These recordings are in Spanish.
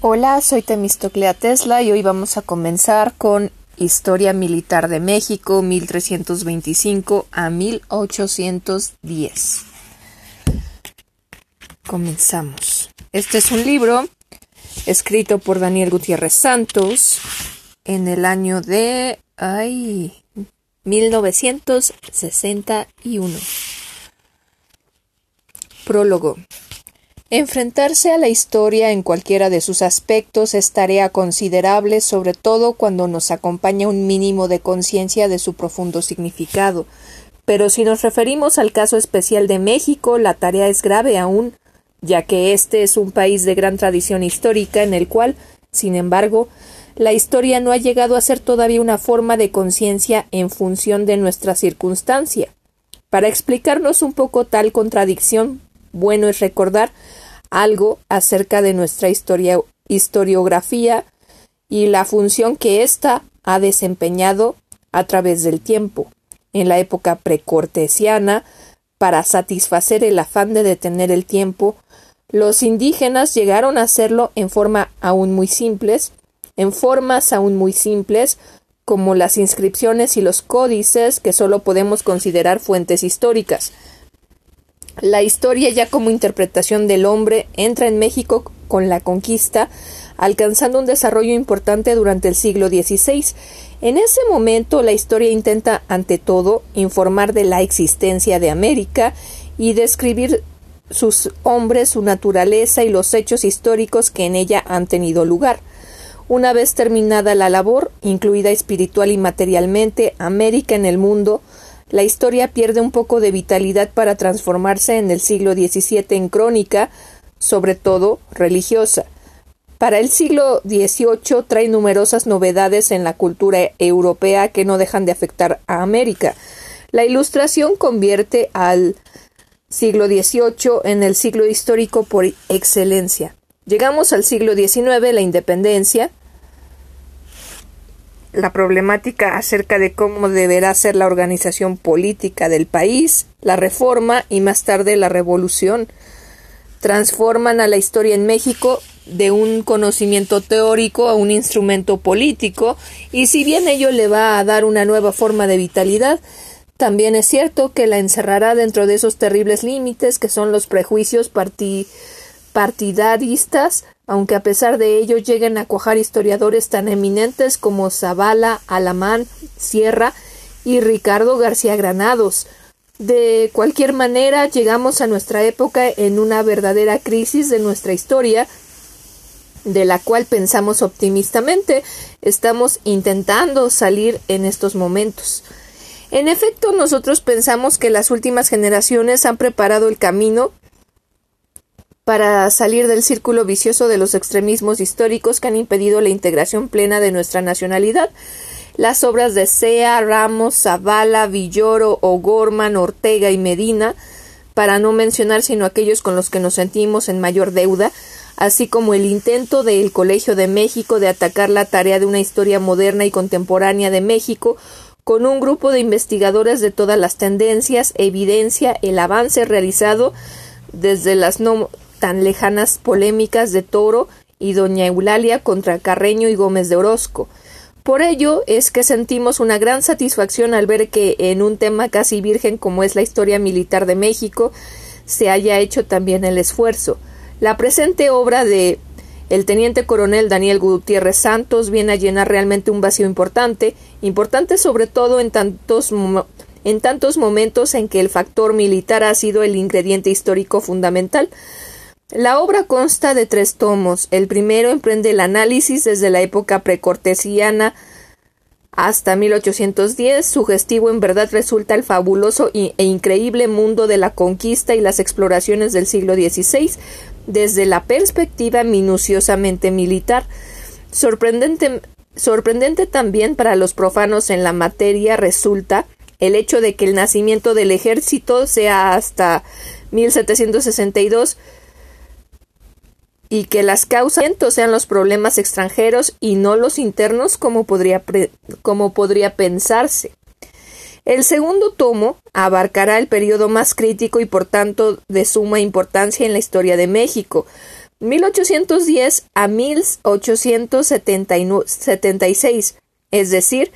Hola, soy Temistoclea Tesla y hoy vamos a comenzar con Historia Militar de México 1325 a 1810. Comenzamos. Este es un libro escrito por Daniel Gutiérrez Santos en el año de ay, 1961. Prólogo. Enfrentarse a la historia en cualquiera de sus aspectos es tarea considerable, sobre todo cuando nos acompaña un mínimo de conciencia de su profundo significado. Pero si nos referimos al caso especial de México, la tarea es grave aún, ya que este es un país de gran tradición histórica en el cual, sin embargo, la historia no ha llegado a ser todavía una forma de conciencia en función de nuestra circunstancia. Para explicarnos un poco tal contradicción, bueno es recordar algo acerca de nuestra historia, historiografía y la función que ésta ha desempeñado a través del tiempo. En la época precortesiana, para satisfacer el afán de detener el tiempo, los indígenas llegaron a hacerlo en forma aún muy simples, en formas aún muy simples, como las inscripciones y los códices que solo podemos considerar fuentes históricas. La historia ya como interpretación del hombre entra en México con la conquista, alcanzando un desarrollo importante durante el siglo XVI. En ese momento la historia intenta, ante todo, informar de la existencia de América y describir sus hombres, su naturaleza y los hechos históricos que en ella han tenido lugar. Una vez terminada la labor, incluida espiritual y materialmente, América en el mundo, la historia pierde un poco de vitalidad para transformarse en el siglo XVII en crónica, sobre todo religiosa. Para el siglo XVIII trae numerosas novedades en la cultura europea que no dejan de afectar a América. La Ilustración convierte al siglo XVIII en el siglo histórico por excelencia. Llegamos al siglo XIX, la independencia, la problemática acerca de cómo deberá ser la organización política del país, la reforma y más tarde la revolución. Transforman a la historia en México de un conocimiento teórico a un instrumento político y si bien ello le va a dar una nueva forma de vitalidad, también es cierto que la encerrará dentro de esos terribles límites que son los prejuicios partidaristas aunque a pesar de ello lleguen a cuajar historiadores tan eminentes como Zavala, Alamán, Sierra y Ricardo García Granados. De cualquier manera, llegamos a nuestra época en una verdadera crisis de nuestra historia, de la cual pensamos optimistamente. Estamos intentando salir en estos momentos. En efecto, nosotros pensamos que las últimas generaciones han preparado el camino para salir del círculo vicioso de los extremismos históricos que han impedido la integración plena de nuestra nacionalidad. Las obras de Sea, Ramos, Zavala, Villoro, O'Gorman, Ortega y Medina, para no mencionar sino aquellos con los que nos sentimos en mayor deuda, así como el intento del Colegio de México de atacar la tarea de una historia moderna y contemporánea de México con un grupo de investigadores de todas las tendencias, evidencia el avance realizado desde las no tan lejanas polémicas de Toro y doña Eulalia contra Carreño y Gómez de Orozco. Por ello es que sentimos una gran satisfacción al ver que en un tema casi virgen como es la historia militar de México se haya hecho también el esfuerzo. La presente obra de el teniente coronel Daniel Gutiérrez Santos viene a llenar realmente un vacío importante, importante sobre todo en tantos en tantos momentos en que el factor militar ha sido el ingrediente histórico fundamental, la obra consta de tres tomos. El primero emprende el análisis desde la época precortesiana hasta 1810. Sugestivo en verdad resulta el fabuloso e increíble mundo de la conquista y las exploraciones del siglo XVI desde la perspectiva minuciosamente militar. Sorprendente, sorprendente también para los profanos en la materia resulta el hecho de que el nacimiento del ejército sea hasta 1762 y que las causas sean los problemas extranjeros y no los internos como podría, como podría pensarse. El segundo tomo abarcará el periodo más crítico y por tanto de suma importancia en la historia de México, 1810 a 1876, es decir,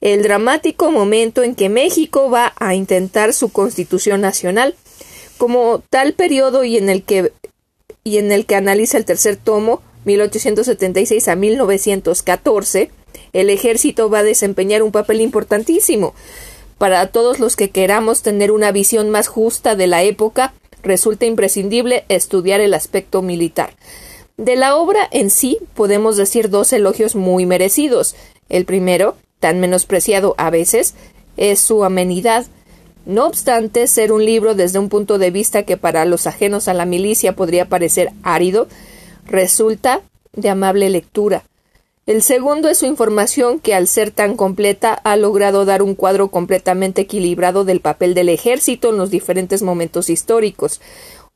el dramático momento en que México va a intentar su constitución nacional. Como tal periodo y en el que y en el que analiza el tercer tomo, 1876 a 1914, el ejército va a desempeñar un papel importantísimo. Para todos los que queramos tener una visión más justa de la época, resulta imprescindible estudiar el aspecto militar. De la obra en sí podemos decir dos elogios muy merecidos. El primero, tan menospreciado a veces, es su amenidad. No obstante ser un libro desde un punto de vista que para los ajenos a la milicia podría parecer árido, resulta de amable lectura. El segundo es su información que al ser tan completa ha logrado dar un cuadro completamente equilibrado del papel del ejército en los diferentes momentos históricos.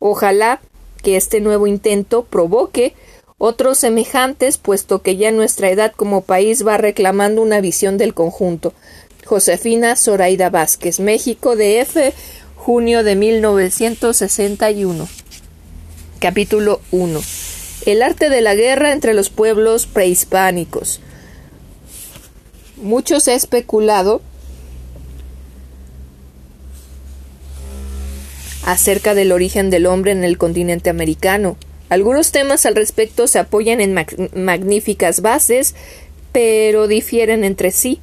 Ojalá que este nuevo intento provoque otros semejantes, puesto que ya nuestra edad como país va reclamando una visión del conjunto. Josefina Zoraida Vázquez, México, DF, junio de 1961. Capítulo 1 el arte de la guerra entre los pueblos prehispánicos. Mucho se ha especulado acerca del origen del hombre en el continente americano. Algunos temas al respecto se apoyan en magníficas bases, pero difieren entre sí,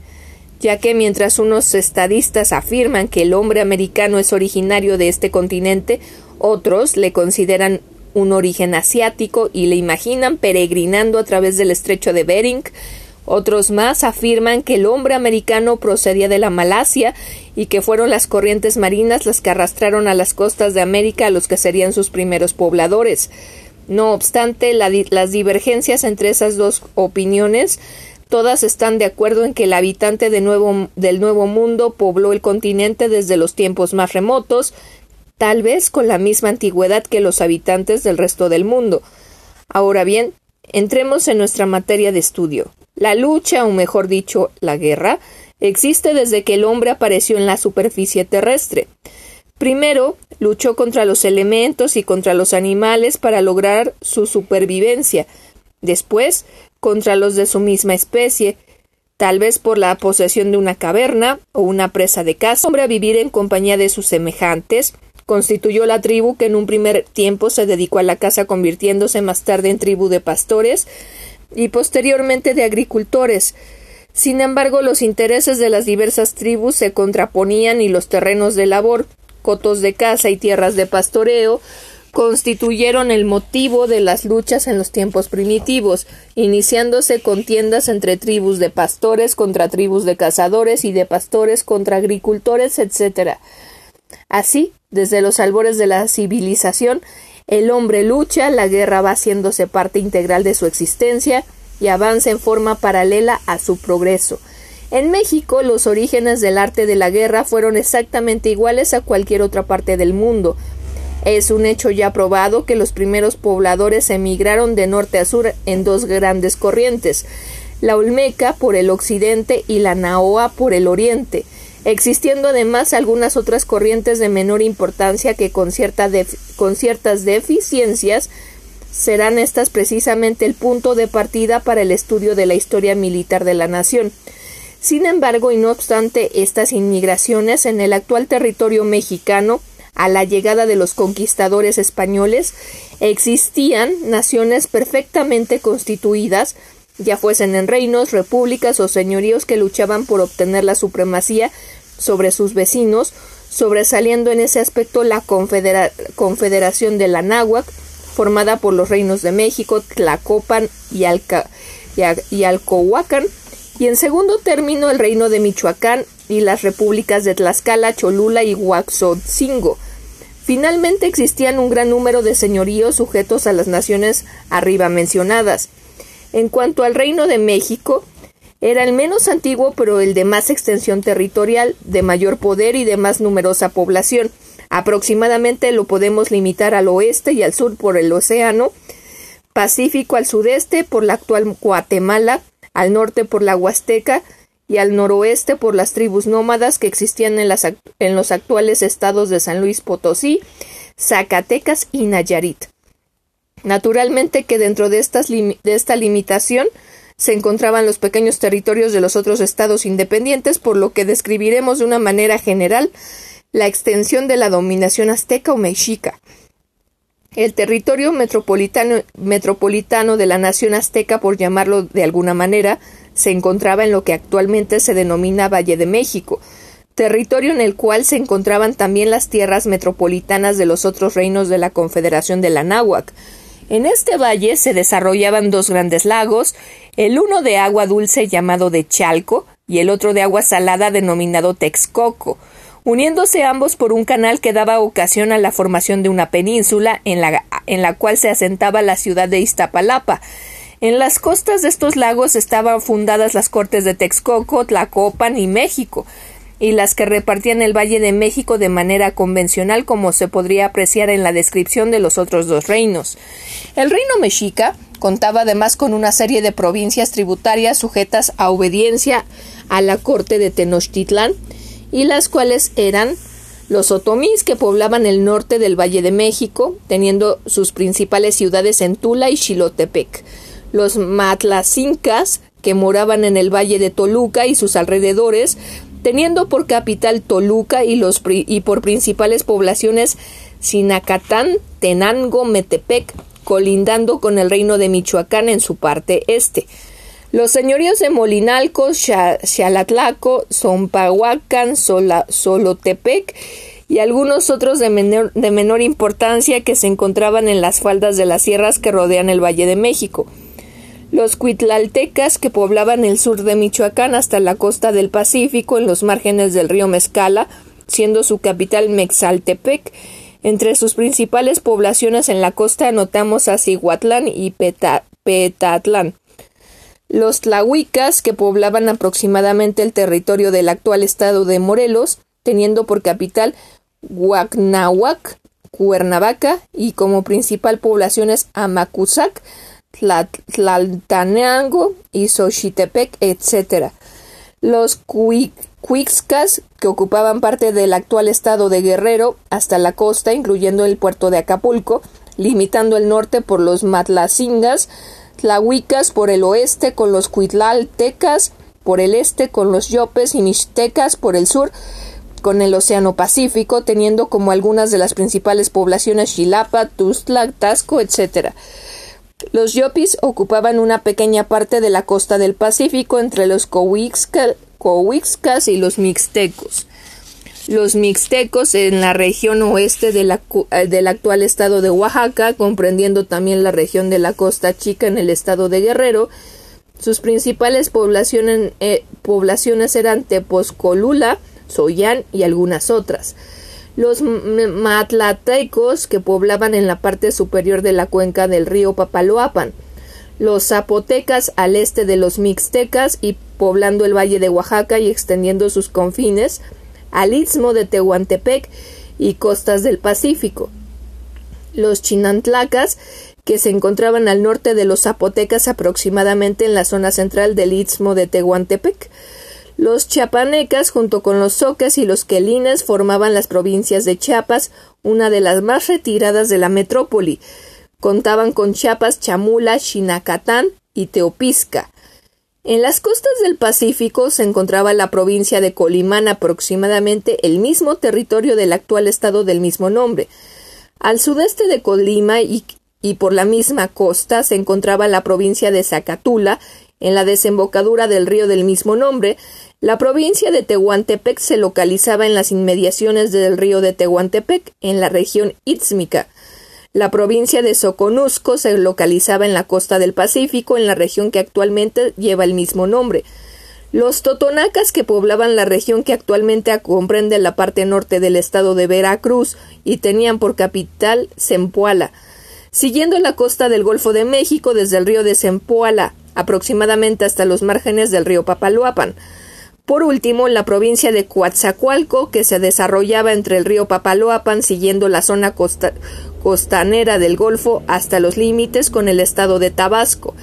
ya que mientras unos estadistas afirman que el hombre americano es originario de este continente, otros le consideran un origen asiático y le imaginan peregrinando a través del estrecho de Bering. Otros más afirman que el hombre americano procedía de la Malasia y que fueron las corrientes marinas las que arrastraron a las costas de América a los que serían sus primeros pobladores. No obstante, las divergencias entre esas dos opiniones todas están de acuerdo en que el habitante del Nuevo Mundo pobló el continente desde los tiempos más remotos, tal vez con la misma antigüedad que los habitantes del resto del mundo. Ahora bien, entremos en nuestra materia de estudio. La lucha, o mejor dicho, la guerra, existe desde que el hombre apareció en la superficie terrestre. Primero, luchó contra los elementos y contra los animales para lograr su supervivencia. Después, contra los de su misma especie, tal vez por la posesión de una caverna o una presa de caza, hombre a vivir en compañía de sus semejantes, Constituyó la tribu que en un primer tiempo se dedicó a la caza convirtiéndose más tarde en tribu de pastores y posteriormente de agricultores. Sin embargo, los intereses de las diversas tribus se contraponían y los terrenos de labor, cotos de caza y tierras de pastoreo constituyeron el motivo de las luchas en los tiempos primitivos, iniciándose contiendas entre tribus de pastores contra tribus de cazadores y de pastores contra agricultores, etc. Así, desde los albores de la civilización, el hombre lucha, la guerra va haciéndose parte integral de su existencia y avanza en forma paralela a su progreso. En México, los orígenes del arte de la guerra fueron exactamente iguales a cualquier otra parte del mundo. Es un hecho ya probado que los primeros pobladores emigraron de norte a sur en dos grandes corrientes, la Olmeca por el occidente y la Naoa por el oriente existiendo además algunas otras corrientes de menor importancia que con, con ciertas deficiencias serán estas precisamente el punto de partida para el estudio de la historia militar de la nación. Sin embargo, y no obstante estas inmigraciones en el actual territorio mexicano, a la llegada de los conquistadores españoles, existían naciones perfectamente constituidas, ya fuesen en reinos, repúblicas o señoríos que luchaban por obtener la supremacía sobre sus vecinos, sobresaliendo en ese aspecto la Confederación de la Náhuac, formada por los reinos de México, Tlacopan y, Alca y, Alcohuacan, y en segundo término el reino de Michoacán y las repúblicas de Tlaxcala, Cholula y Huaxotzingo. Finalmente existían un gran número de señoríos sujetos a las naciones arriba mencionadas. En cuanto al reino de México, era el menos antiguo, pero el de más extensión territorial, de mayor poder y de más numerosa población. Aproximadamente lo podemos limitar al oeste y al sur por el océano, Pacífico al sudeste por la actual Guatemala, al norte por la Huasteca y al noroeste por las tribus nómadas que existían en, en los actuales estados de San Luis Potosí, Zacatecas y Nayarit. Naturalmente que dentro de, estas de esta limitación se encontraban los pequeños territorios de los otros estados independientes, por lo que describiremos de una manera general la extensión de la dominación azteca o mexica. El territorio metropolitano, metropolitano de la nación azteca, por llamarlo de alguna manera, se encontraba en lo que actualmente se denomina Valle de México, territorio en el cual se encontraban también las tierras metropolitanas de los otros reinos de la Confederación de la. En este valle se desarrollaban dos grandes lagos, el uno de agua dulce llamado de Chalco y el otro de agua salada denominado Texcoco, uniéndose ambos por un canal que daba ocasión a la formación de una península en la, en la cual se asentaba la ciudad de Iztapalapa. En las costas de estos lagos estaban fundadas las cortes de Texcoco, Tlacopan y México, y las que repartían el Valle de México de manera convencional como se podría apreciar en la descripción de los otros dos reinos. El reino mexica contaba además con una serie de provincias tributarias sujetas a obediencia a la corte de Tenochtitlán, y las cuales eran los otomís que poblaban el norte del Valle de México, teniendo sus principales ciudades en Tula y Xilotepec, los matlacincas que moraban en el Valle de Toluca y sus alrededores, teniendo por capital Toluca y, los, y por principales poblaciones Sinacatán, Tenango, Metepec, colindando con el reino de Michoacán en su parte este. Los señoríos de Molinalco, Xalatlaco, Zompahuacan, Solotepec y algunos otros de menor importancia que se encontraban en las faldas de las sierras que rodean el Valle de México. Los cuitlaltecas que poblaban el sur de Michoacán hasta la costa del Pacífico en los márgenes del río Mezcala, siendo su capital Mexaltepec. Entre sus principales poblaciones en la costa anotamos a Cihuatlán y Petatlán. Los tlahuicas, que poblaban aproximadamente el territorio del actual estado de Morelos, teniendo por capital Huacnahuac, Cuernavaca y como principal poblaciones Amacuzac, Tlaltaneango y Xochitepec, etc. Los Cuixcas, que ocupaban parte del actual estado de Guerrero hasta la costa, incluyendo el puerto de Acapulco, limitando el norte por los Matlacingas, tlahuicas por el oeste con los cuitlaltecas, por el este con los yopes y mixtecas, por el sur con el Océano Pacífico, teniendo como algunas de las principales poblaciones Xilapa, Tuzla, Tasco, etc. Los yopis ocupaban una pequeña parte de la costa del Pacífico entre los cohuixcas y los mixtecos los mixtecos en la región oeste eh, del actual estado de Oaxaca, comprendiendo también la región de la Costa Chica en el estado de Guerrero. Sus principales poblaciones, eh, poblaciones eran Tepozcolula, Soyán y algunas otras. Los matlatecos que poblaban en la parte superior de la cuenca del río Papaloapan. Los zapotecas al este de los mixtecas y poblando el valle de Oaxaca y extendiendo sus confines al istmo de Tehuantepec y costas del Pacífico. Los chinantlacas, que se encontraban al norte de los zapotecas aproximadamente en la zona central del istmo de Tehuantepec. Los chiapanecas, junto con los soques y los quelines, formaban las provincias de Chiapas, una de las más retiradas de la metrópoli. Contaban con Chiapas, Chamula, Chinacatán y Teopisca. En las costas del Pacífico se encontraba la provincia de Colimán, aproximadamente el mismo territorio del actual estado del mismo nombre. Al sudeste de Colima y por la misma costa se encontraba la provincia de Zacatula, en la desembocadura del río del mismo nombre. La provincia de Tehuantepec se localizaba en las inmediaciones del río de Tehuantepec, en la región Itzmica. La provincia de Soconusco se localizaba en la costa del Pacífico, en la región que actualmente lleva el mismo nombre. Los totonacas que poblaban la región que actualmente comprende la parte norte del estado de Veracruz y tenían por capital Zempoala. Siguiendo la costa del Golfo de México desde el río de Zempoala aproximadamente hasta los márgenes del río Papaloapan. Por último, la provincia de Coatzacoalco, que se desarrollaba entre el río Papaloapan siguiendo la zona costanera del Golfo hasta los límites con el estado de Tabasco.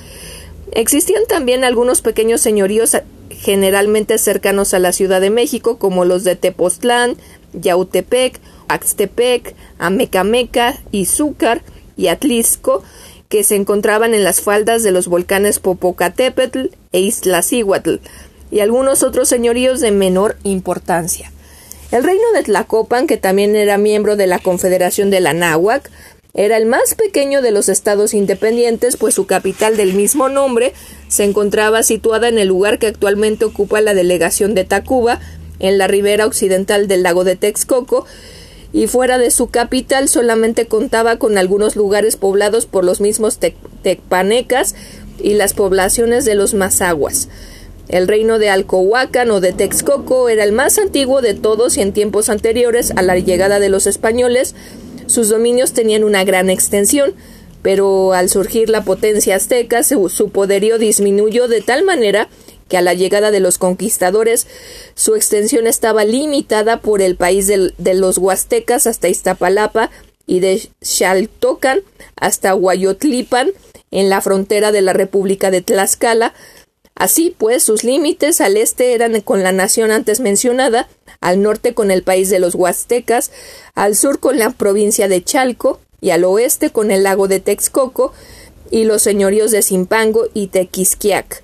Existían también algunos pequeños señoríos generalmente cercanos a la Ciudad de México, como los de Tepoztlán, Yautepec, Axtepec, Amecameca, Izúcar y Atlisco, que se encontraban en las faldas de los volcanes Popocatépetl e Iztaccíhuatl, y algunos otros señoríos de menor importancia. El reino de Tlacopan, que también era miembro de la Confederación de la Náhuac, era el más pequeño de los estados independientes, pues su capital del mismo nombre se encontraba situada en el lugar que actualmente ocupa la delegación de Tacuba, en la ribera occidental del lago de Texcoco, y fuera de su capital solamente contaba con algunos lugares poblados por los mismos tecpanecas y las poblaciones de los mazaguas. El reino de Alcohuacan o de Texcoco era el más antiguo de todos y en tiempos anteriores a la llegada de los españoles sus dominios tenían una gran extensión, pero al surgir la potencia azteca su poderío disminuyó de tal manera que a la llegada de los conquistadores su extensión estaba limitada por el país de, los huastecas hasta Iztapalapa y de Xaltocan hasta Huayotlipan en la frontera de la República de Tlaxcala. Así pues, sus límites al este eran con la nación antes mencionada, al norte con el país de los huastecas, al sur con la provincia de Chalco y al oeste con el lago de Texcoco y los señoríos de Zimpango y Tequisquiac,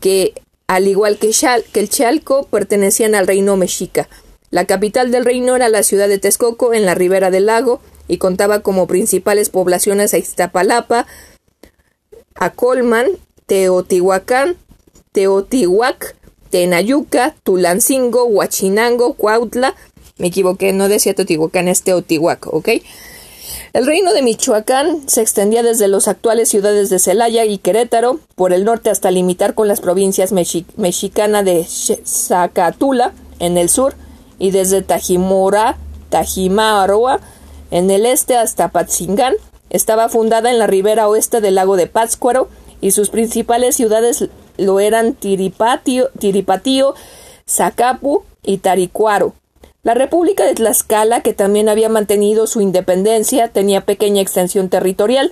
que al igual que, el Chalco, pertenecían al reino mexica. La capital del reino era la ciudad de Texcoco, en la ribera del lago, y contaba como principales poblaciones a Iztapalapa, Acolman, Teotihuacán, Teotihuac, Tenayuca, Tulancingo, Huachinango, Cuautla. Me equivoqué, no decía Teotihuacán, es Teotihuac, ¿ok? El reino de Michoacán se extendía desde las actuales ciudades de Celaya y Querétaro, por el norte hasta limitar con las provincias mexicana de Zacatula, en el sur, y desde Tajimora, Tajimaroa, en el este hasta Patzingán. Estaba fundada en la ribera oeste del lago de Pátzcuaro, y sus principales ciudades lo eran Tiripatío, Tiripatío Zacapu y Taricuaro. La República de Tlaxcala, que también había mantenido su independencia, tenía pequeña extensión territorial,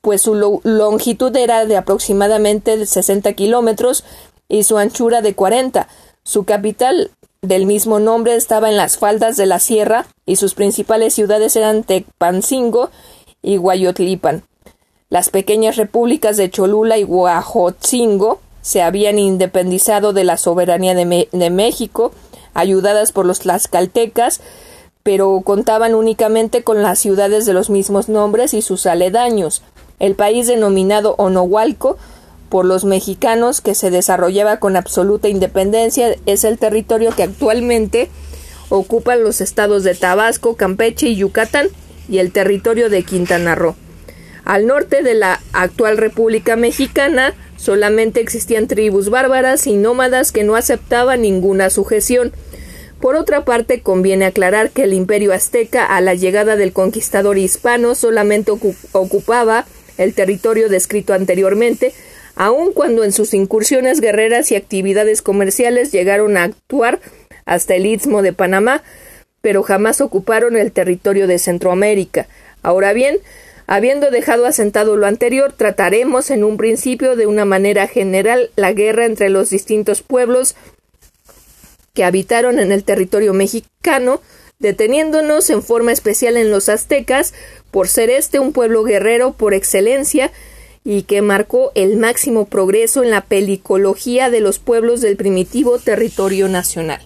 pues su longitud era de aproximadamente 60 kilómetros y su anchura de 40. Su capital, del mismo nombre, estaba en las faldas de la sierra y sus principales ciudades eran Tecpancingo y Guayotlipan. Las pequeñas repúblicas de Cholula y Huajotzingo se habían independizado de la soberanía de México ayudadas por los tlaxcaltecas, pero contaban únicamente con las ciudades de los mismos nombres y sus aledaños. El país denominado Onohualco por los mexicanos que se desarrollaba con absoluta independencia es el territorio que actualmente ocupan los estados de Tabasco, Campeche y Yucatán y el territorio de Quintana Roo. Al norte de la actual República Mexicana solamente existían tribus bárbaras y nómadas que no aceptaban ninguna sujeción. Por otra parte, conviene aclarar que el imperio azteca, a la llegada del conquistador hispano, solamente ocupaba el territorio descrito anteriormente, aun cuando en sus incursiones guerreras y actividades comerciales llegaron a actuar hasta el istmo de Panamá, pero jamás ocuparon el territorio de Centroamérica. Ahora bien, habiendo dejado asentado lo anterior, trataremos en un principio de una manera general la guerra entre los distintos pueblos que habitaron en el territorio mexicano, deteniéndonos en forma especial en los aztecas, por ser este un pueblo guerrero por excelencia y que marcó el máximo progreso en la pelicología de los pueblos del primitivo territorio nacional.